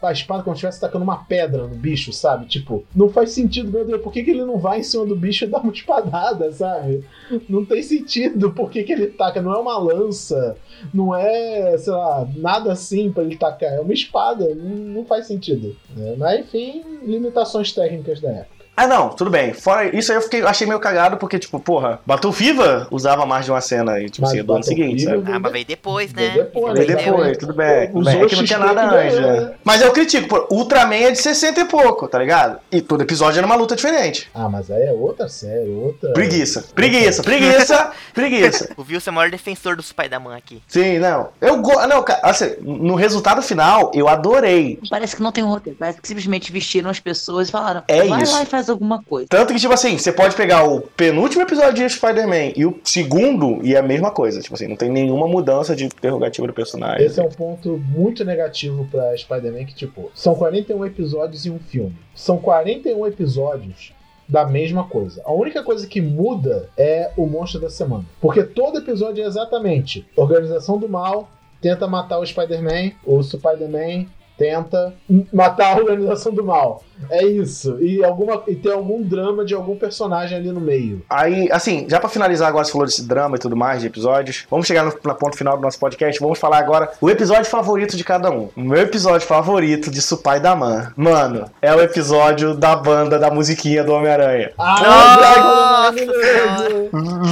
a espada como se estivesse tacando uma pedra no bicho, sabe? Tipo, não faz sentido, meu Deus, por que, que ele não vai em cima do bicho e dá uma espadada, sabe? Não tem sentido por que, que ele taca, não é uma lança, não é, sei lá, nada assim pra ele tacar, é uma espada, não, não faz sentido. né? Mas enfim, limitações técnicas da época. Ah, não, tudo bem. Fora isso aí eu fiquei, achei meio cagado, porque, tipo, porra, Battlefiva usava mais de uma cena e, tipo Mas assim, do ano seguinte, sabe? Ah, mas veio depois, né? Veio depois, Veio né? depois, tudo bem. Tudo Usou bem. É que não tinha nada antes, né? né? Mas eu critico, pô, Ultraman é de 60 e pouco, tá ligado? E todo episódio era uma luta diferente. Ah, mas aí é outra série, outra. Preguiça, preguiça, preguiça, preguiça. O Wilson é o maior defensor do Spider-Man aqui. Sim, não. Eu gosto. Não, cara, assim, no resultado final, eu adorei. Parece que não tem um roteiro, parece que simplesmente vestiram as pessoas e falaram: É vai isso. lá e faz alguma coisa. Tanto que, tipo assim, você pode pegar o penúltimo episódio de Spider-Man e o segundo e é a mesma coisa. Tipo assim, não tem nenhuma mudança de interrogativa do personagem. Esse é um ponto muito negativo pra Spider-Man, que, tipo, são 41 episódios em um filme. São 41 episódios da mesma coisa. A única coisa que muda é o monstro da semana. Porque todo episódio é exatamente organização do mal, tenta matar o Spider-Man, o Spider-Man tenta matar a organização do mal. É isso. E, alguma, e tem algum drama de algum personagem ali no meio. Aí, assim, já pra finalizar agora, você falou desse drama e tudo mais de episódios. Vamos chegar no, na ponto final do nosso podcast. Vamos falar agora o episódio favorito de cada um. O meu episódio favorito de Supai da Man. Mano, é o episódio da banda da musiquinha do Homem-Aranha. Ah!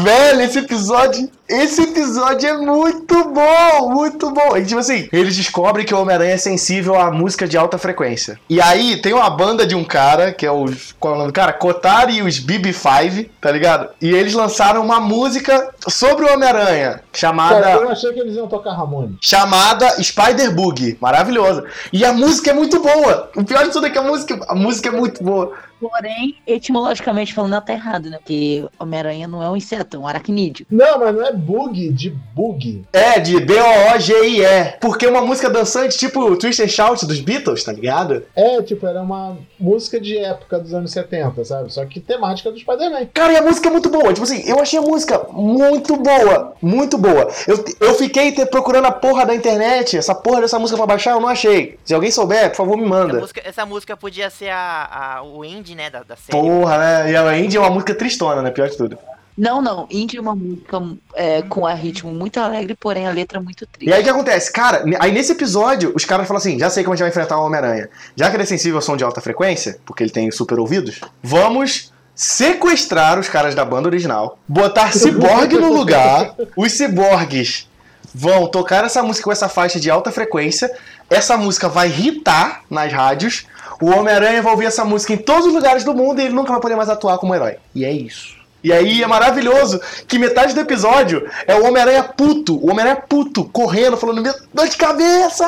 Velho, esse episódio. Esse episódio é muito bom, muito bom. E tipo assim, eles descobrem que o Homem-Aranha é sensível à música de alta frequência. E aí tem uma banda banda de um cara, que é o. Qual é o nome do cara? Kotari e os BB5, tá ligado? E eles lançaram uma música sobre o Homem-Aranha, chamada. Cara, eu achei que eles iam tocar Ramone. chamada Spider Bug. Maravilhosa. E a música é muito boa. O pior de tudo é que a música, a música é muito boa. Porém, etimologicamente falando, ela tá errado, né? Porque Homem-Aranha não é um inseto, é um aracnídeo. Não, mas não é bug de bug. É, de B-O-O-G-I-E. Porque é uma música dançante, tipo o Twist and Shout dos Beatles, tá ligado? É, tipo, era uma música de época dos anos 70, sabe? Só que temática do Spider-Man. Cara, e a música é muito boa. Tipo assim, eu achei a música muito boa. Muito boa. Eu, eu fiquei te- procurando a porra da internet, essa porra dessa música pra baixar, eu não achei. Se alguém souber, por favor, me manda. música, essa música podia ser a, a- o indie, né, da, da série. Porra, né? E a Indy é uma música tristona, né? Pior de tudo. Não, não. Indie é uma música é, com a ritmo muito alegre, porém a letra muito triste. E aí o que acontece? Cara, aí nesse episódio, os caras falam assim: já sei como a gente vai enfrentar o Homem-Aranha. Já que ele é sensível ao som de alta frequência, porque ele tem super ouvidos, vamos sequestrar os caras da banda original, botar ciborgue no lugar, os ciborgues vão tocar essa música com essa faixa de alta frequência, essa música vai irritar nas rádios, o Homem-Aranha vai ouvir essa música em todos os lugares do mundo e ele nunca vai poder mais atuar como herói. E é isso. E aí é maravilhoso que metade do episódio é o Homem-Aranha puto, o Homem-Aranha puto, correndo, falando, "Meu, dor de cabeça!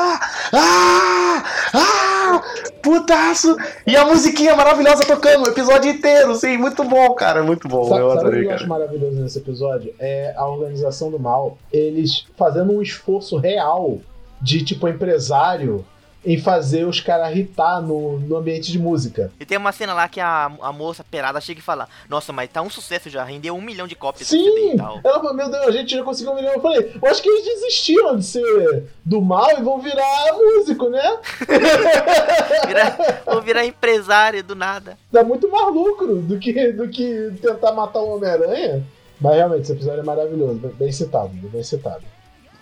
Ah! Ah! Putaço! E a musiquinha maravilhosa tocando o episódio inteiro, sim, muito bom, cara, muito bom. Sabe, eu sabe o que adorei, eu acho maravilhoso nesse episódio? É a organização do mal. Eles fazendo um esforço real de, tipo, empresário em fazer os caras irritar no, no ambiente de música. E tem uma cena lá que a, a moça perada chega e fala: Nossa, mas tá um sucesso já, rendeu um milhão de cópias. Sim! e tal." Ela falou, meu Deus, a gente já conseguiu um milhão. Eu falei, eu acho que eles desistiram de ser do mal e vão virar músico, né? Vou virar empresário do nada. Dá muito mais lucro do que, do que tentar matar o Homem-Aranha. Mas realmente, esse episódio é maravilhoso, bem citado, bem citado.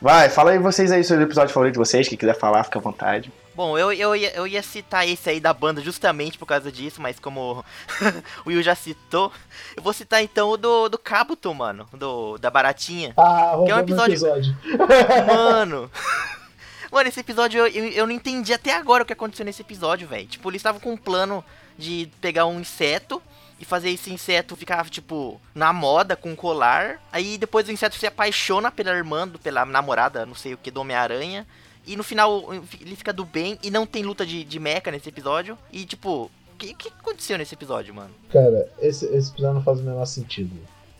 Vai, fala aí vocês aí sobre o episódio favorito de vocês, quem quiser falar, fica à vontade. Bom, eu, eu, ia, eu ia citar esse aí da banda justamente por causa disso, mas como o Will já citou, eu vou citar então o do, do Kabuto, mano, do, da Baratinha. Ah, Que é um episódio- episódio. Mano. Mano, esse episódio eu, eu, eu não entendi até agora o que aconteceu nesse episódio, velho. Tipo, eles estavam com um plano de pegar um inseto e fazer esse inseto ficar, tipo, na moda com um colar. Aí depois o inseto se apaixona pela irmã, pela namorada, não sei o que, do Homem-Aranha. E no final ele fica do bem e não tem luta de, de mecha nesse episódio. E tipo, o que, que aconteceu nesse episódio, mano? Cara, esse, esse episódio não faz o menor sentido.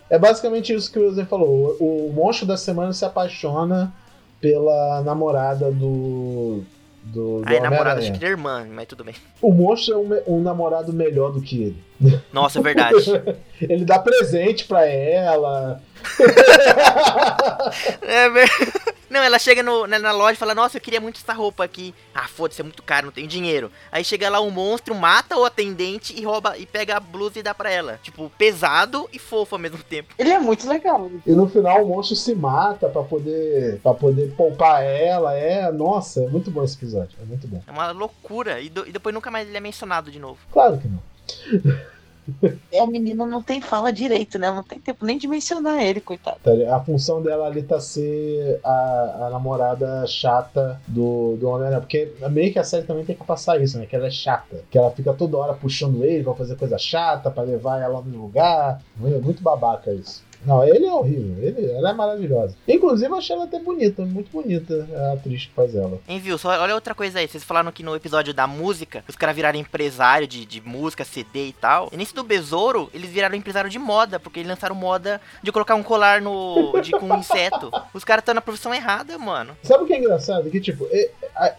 É basicamente isso que o Wilson falou. O, o monstro da semana se apaixona pela namorada do. Do, do namorada, Homem-Aranha. acho que é irmã, mas tudo bem. O monstro é um, um namorado melhor do que ele. Nossa, é verdade. Ele dá presente pra ela. É Não, ela chega no- na, na loja e fala, nossa, eu queria muito essa roupa aqui. Ah, foda-se, é muito caro, não tenho dinheiro. Aí chega lá um monstro, mata o atendente e rouba e pega a blusa e dá pra ela. Tipo, pesado e fofo ao mesmo tempo. Ele é muito legal. E no final o monstro se mata pra poder para poder poupar ela. É, nossa, é muito bom esse episódio. É muito bom. É uma loucura. E, do- e depois nunca mais ele é mencionado de novo. Claro que não. E a menina não tem fala direito, né? Não tem tempo nem de mencionar ele, coitado. Tá? A função dela ali tá ser a, a namorada chata do, do Homem-Aranha. Porque meio que a série também tem que passar isso, né? Que ela é chata. Que ela fica toda hora puxando ele pra fazer coisa chata, pra levar ela no lugar. É muito babaca isso. Não, ele é horrível. Ele, ela é maravilhosa. Inclusive, eu achei ela até bonita. Muito bonita a atriz que faz ela. Hein, viu? Só olha outra coisa aí. Vocês falaram que no episódio da música, os caras viraram empresário de, de música, CD e tal. E nesse do Besouro, eles viraram empresário de moda, porque eles lançaram moda de colocar um colar no. De, com um inseto. Os caras estão na profissão errada, mano. Sabe o que é engraçado? Que, tipo,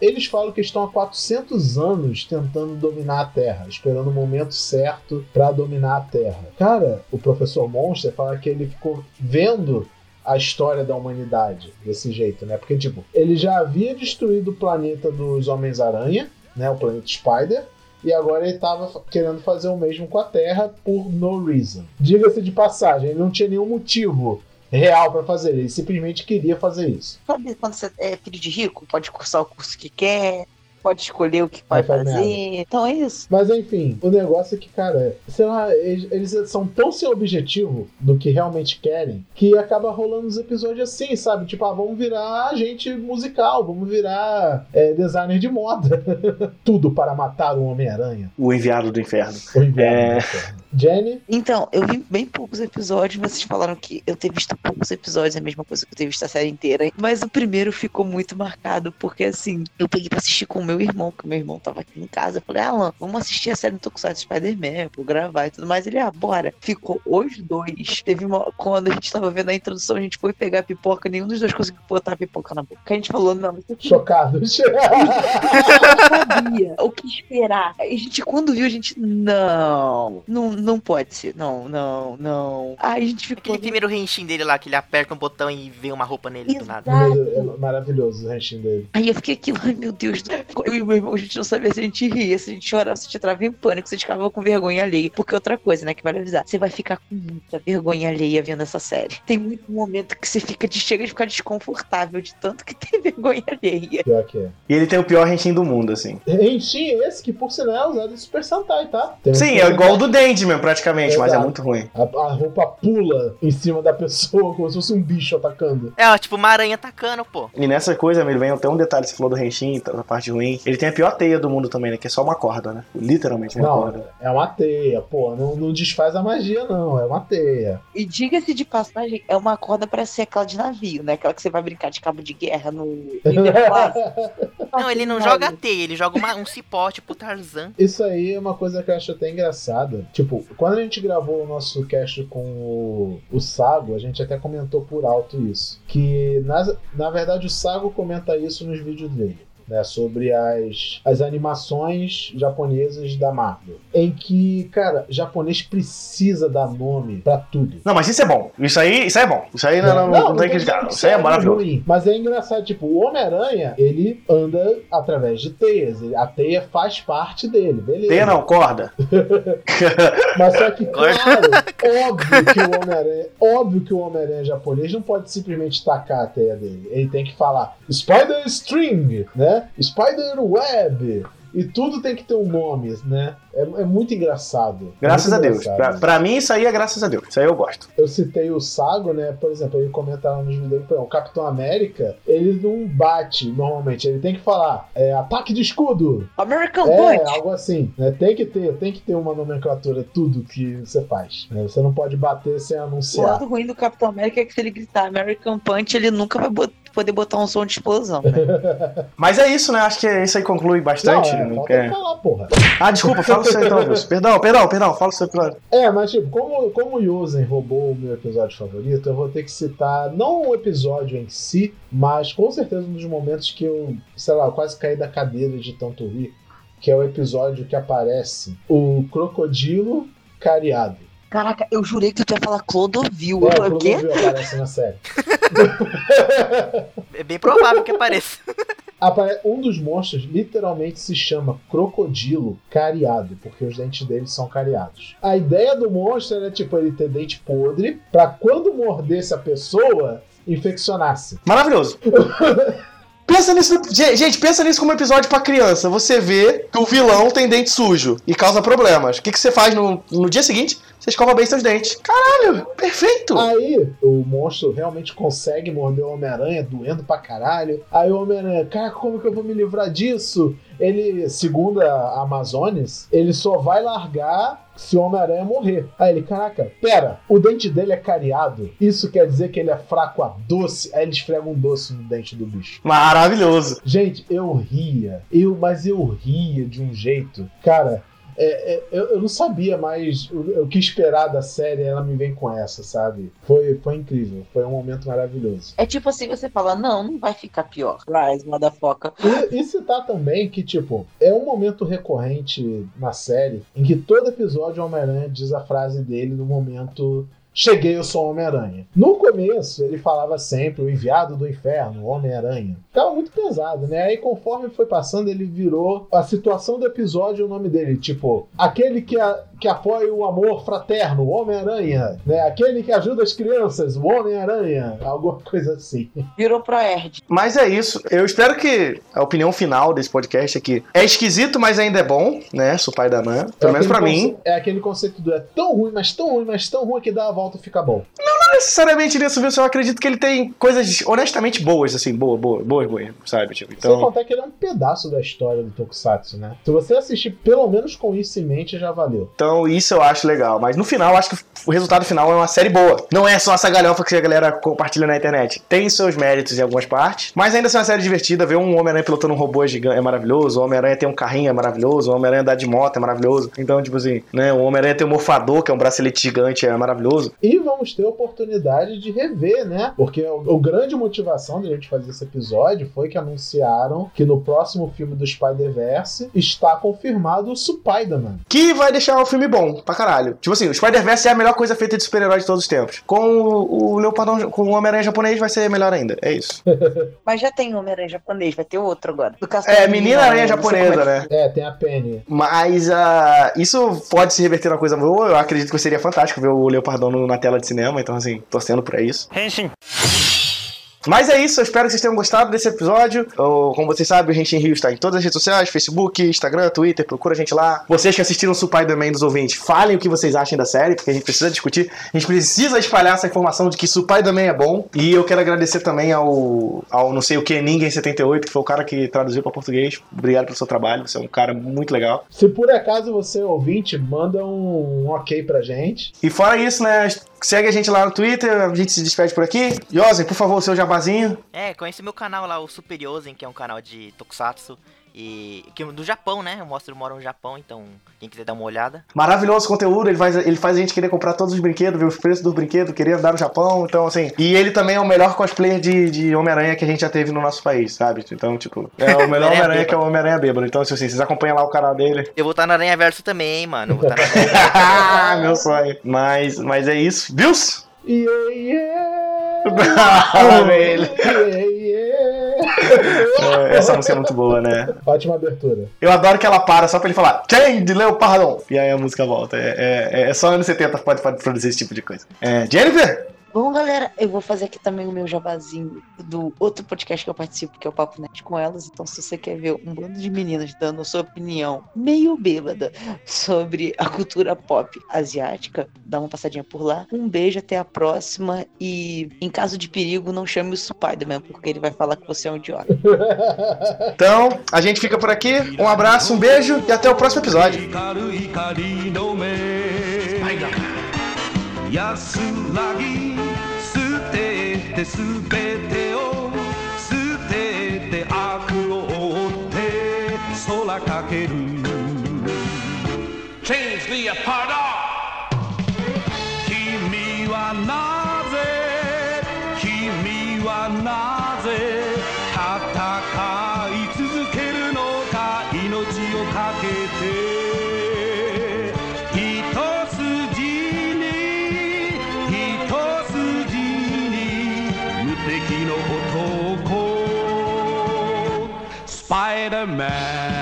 eles falam que estão há 400 anos tentando dominar a Terra, esperando o momento certo pra dominar a Terra. Cara, o professor Monster fala que ele ficou vendo a história da humanidade desse jeito, né? Porque, tipo, ele já havia destruído o planeta dos Homens-Aranha, né? O planeta Spider. E agora ele tava fa- querendo fazer o mesmo com a Terra por no reason. Diga-se de passagem, ele não tinha nenhum motivo real pra fazer, ele simplesmente queria fazer isso. Sabe quando você é filho de rico? Pode cursar o curso que quer, pode escolher o que vai fazer. merda. Então é isso. Mas enfim, o negócio é que, cara, sei lá, eles, eles são tão sem objetivo do que realmente querem que acaba rolando os episódios assim, sabe? Tipo, ah, vamos virar agente musical, vamos virar é, designer de moda. Tudo para matar o Homem-Aranha. O enviado do inferno. O inverno, É. né, cara? Jenny, Então, eu vi bem poucos episódios. Vocês falaram que eu ter visto poucos episódios é a mesma coisa que eu ter visto a série inteira. Mas o primeiro ficou muito marcado, porque assim, eu peguei pra assistir com o meu irmão, que o meu irmão tava aqui em casa. Eu falei, Alan, vamos assistir a série do Tokusatsu Spider-Man, eu gravar e tudo mais. Ele, ah, bora. Ficou os dois. Teve uma. Quando a gente tava vendo a introdução, a gente foi pegar a pipoca, nenhum dos dois conseguiu botar a pipoca na boca. A gente falou, não, isso aqui chocados. não sabia o que esperar. A gente, quando viu, a gente, não, não, não pode ser, não, não, não. Aí a gente ficou. Aquele primeiro Henshin dele lá, que ele aperta um botão e vê uma roupa nele do nada. Exato. É Maravilhoso o restinho dele. Aí eu fiquei aquilo, ai meu Deus, eu e meu irmão, a gente não sabia se a gente ria, se a gente chorava, se a gente entrava em pânico, se a gente ficava com vergonha alheia. Porque outra coisa, né, que vale avisar, você vai ficar com muita vergonha alheia vendo essa série. Tem muito momento que você fica de chega de ficar desconfortável de tanto que tem vergonha alheia. Pior que é. E ele tem o pior rentinho do mundo, assim. Rentin esse que, por sinal, é usado em Super Sentai, tá? Tem um Sim, é Super igual o do Praticamente, mas é muito ruim. A, a roupa pula em cima da pessoa como se fosse um bicho atacando. É, tipo uma aranha atacando, pô. E nessa coisa, ele vem até um detalhe, você falou do Henshin, da parte ruim. Ele tem a pior teia do mundo também, né? Que é só uma corda, né? Literalmente uma Não, corda. é uma teia, pô. Não, não desfaz a magia, não. É uma teia. E diga-se de passagem, é uma corda pra ser aquela de navio, né? Aquela que você vai brincar de cabo de guerra no. Não, ele não joga teia, ele joga uma- um cipó, tipo Tarzan. Isso aí é uma coisa que eu acho até engraçada. Tipo, quando a gente gravou o nosso cast com o, o Sago, a gente até comentou por alto isso. Que, na, na verdade, o Sago comenta isso nos vídeos dele. Né, sobre as, as animações japonesas da Marvel. Em que, cara, japonês precisa dar nome pra tudo. Não, mas isso é bom. Isso aí, isso aí é bom. Isso aí não, não, não, tem que criticar. dizendo Isso aí é algo maravilhoso. ruim, mas é engraçado, tipo, o Homem-Aranha, ele anda através de teias. A teia faz parte dele, beleza. Teia não, corda. Mas só que, claro, óbvio que o Homem-Aranha, óbvio que o Homem-Aranha japonês não pode simplesmente tacar a teia dele. Ele tem que falar Spider String, né? Spider Web. E tudo tem que ter um nome, né? É, é muito engraçado. É Graças muito a Deus. Pra, pra mim, isso aí é graças a Deus. Isso aí eu gosto. Eu citei o Sago, né? Por exemplo, ele comenta lá nos vídeos dele, o Capitão América, ele não bate normalmente, ele tem que falar é, ataque de escudo. American É, Punch! algo assim, né? Tem que ter, tem que ter uma nomenclatura tudo que você faz. né? Você não pode bater sem O anunciar. lado ruim do Capitão América é que se ele gritar American Punch, ele nunca vai poder botar um som de explosão. né? Mas é isso, né? Acho que isso aí conclui Não, bastante. é, Não falta quer- falar, porra. Ah, desculpa, fala o seu então, Wilson. Perdão, perdão, perdão. Fala o seu episódio. É, mas tipo, como, como o Yosen roubou o meu episódio favorito, eu vou ter que citar não o episódio em si, mas com certeza um dos momentos que eu, sei lá, quase caí da cadeira de tanto rir, que é o episódio que aparece o crocodilo cariado. Caraca, eu jurei que tu ia falar Clodovil. É, o quê? Clodovil aparece na série. É bem provável que apareça. Apare- Um dos monstros literalmente se chama crocodilo cariado, porque os dentes dele são cariados. A ideia do monstro era tipo ele ter dente podre, pra quando mordesse a pessoa, infeccionasse. Maravilhoso. Pensa nisso. Gente, pensa nisso como episódio pra criança. Você vê que o vilão tem dente sujo e causa problemas. O que, que você faz no, no dia seguinte? Você escova bem seus dentes. Caralho, perfeito. Aí o monstro realmente consegue morder o Homem-Aranha, doendo pra caralho. Aí o Homem-Aranha, cara, como que eu vou me livrar disso? Ele, segundo a Amazones, ele só vai largar se o Homem-Aranha morrer. Aí ele, caraca, pera, o dente dele é cariado. Isso quer dizer que ele é fraco a doce. Aí ele esfrega um doce no dente do bicho. Maravilhoso. Gente, eu ria. Eu, mas eu ria de um jeito. Cara, é, é, eu, eu não sabia mais o, o que esperar da série. Ela me vem com essa, sabe? Foi, foi incrível. Foi um momento maravilhoso. É tipo assim, você fala, não, não vai ficar pior. Rise, motherfucker. E, e citar também que, tipo, é um momento recorrente na série em que todo episódio o Homem-Aranha diz a frase dele no momento cheguei, eu sou Homem-Aranha. No começo, ele falava sempre o enviado do inferno, Homem-Aranha. Ficava muito pesado, né? Aí conforme foi passando, ele virou a situação do episódio o nome dele. Tipo, aquele que, a, que apoia o amor fraterno, o Homem-Aranha. Né? Aquele que ajuda as crianças, o Homem-Aranha. Alguma coisa assim. Virou pro Erd. Mas é isso. Eu espero que a opinião final desse podcast é que é esquisito, mas ainda é bom, né? Supai da Man. Pelo É menos pra mim. É aquele conceito do é tão ruim, mas tão ruim, mas tão ruim que dá a volta fica bom. Não necessariamente nisso, viu? Eu acredito que ele tem coisas honestamente boas, assim, boas, boas, boas, boas, sabe? Tipo, Sem então. contar que ele é um pedaço da história do Tokusatsu, né? Se você assistir pelo menos com isso em mente, já valeu. Então, isso eu acho legal. Mas no final, eu acho que o resultado final é uma série boa. Não é só essa galhofa que a galera compartilha na internet. Tem seus méritos em algumas partes, mas ainda assim é uma série divertida. Ver um Homem-Aranha pilotando um robô gigante é maravilhoso. O Homem-Aranha tem um carrinho é maravilhoso. O Homem-Aranha andar de moto é maravilhoso. Então, tipo assim, né? O Homem-Aranha tem um morfador, que é um bracelete gigante, é maravilhoso. E vamos ter a oportunidade de rever, né? Porque o, o grande motivação da gente fazer esse episódio foi que anunciaram que no próximo filme do Spider-Verse está confirmado o Spider-Man. Que vai deixar o filme bom pra caralho. Tipo assim, o Spider-Verse é a melhor coisa feita de super-herói de todos os tempos. Com o, o Leopardão, com o Homem-Aranha japonês vai ser melhor ainda. É isso. Mas já tem Homem-Aranha japonês, vai ter outro agora. É, menina aranha japonesa, né? É, tem a Penny. Mas ah, isso pode se reverter numa coisa boa. Eu acredito que seria fantástico ver o Leopardão na tela de cinema. Então, assim, torcendo pra isso. Mas é isso, eu espero que vocês tenham gostado desse episódio. Eu, como vocês sabem, o Renshin Rio está em todas as redes sociais: Facebook, Instagram, Twitter, procura a gente lá. Vocês que assistiram o Spider-Man dos ouvintes, falem o que vocês acham da série, porque a gente precisa discutir. A gente precisa espalhar essa informação de que Spider-Man é bom. E eu quero agradecer também ao, ao não sei o que, Ninguém 78, que foi o cara que traduziu para português. Obrigado pelo seu trabalho, você é um cara muito legal. Se por acaso você é ouvinte, manda um, ok pra gente. E fora isso, né? Segue a gente lá no Twitter, a gente se despede por aqui. Yosen, por favor, o seu jabazinho. É, conhece meu canal lá, o Superiosen, que é um canal de Tokusatsu. E que do Japão, né? Eu mostro, eu moro no Japão, então quem quiser dar uma olhada. Maravilhoso conteúdo, ele faz, ele faz a gente querer comprar todos os brinquedos, ver os preços dos brinquedos, querer andar no Japão, então assim. E ele também é o melhor cosplayer de, de Homem-Aranha que a gente já teve no nosso país, sabe? Então, tipo, é o melhor Homem-Aranha que é o Homem-Aranha bêbado. Então, assim, vocês acompanham lá o canal dele. Eu vou estar na Aranha Verso também, mano. Eu vou estar na Aranha Meu sonho. Mas, mas é isso. Views? Yeah, yeah. É, Essa música é muito boa, né? Ótima abertura. Eu adoro que ela para só pra ele falar Change, Leopardon! E aí a música volta. É, é, é só anos 70 pode, pode produzir esse tipo de coisa. É, Jennifer? Bom, galera, eu vou fazer aqui também o meu jabazinho do outro podcast que eu participo, que é o Papo Net com elas. Então, se você quer ver um bando de meninas dando a sua opinião meio bêbada sobre a cultura pop asiática, dá uma passadinha por lá. Um beijo, até a próxima. E em caso de perigo, não chame o Spider-Man, porque ele vai falar que você é um idiota. Então, a gente fica por aqui. Um abraço, um beijo e até o próximo episódio. 光る光の目安らぎ捨 ててすべてを捨てて悪を追って空かける。Change the apart 君はなぜ君はなぜ Spider-Man.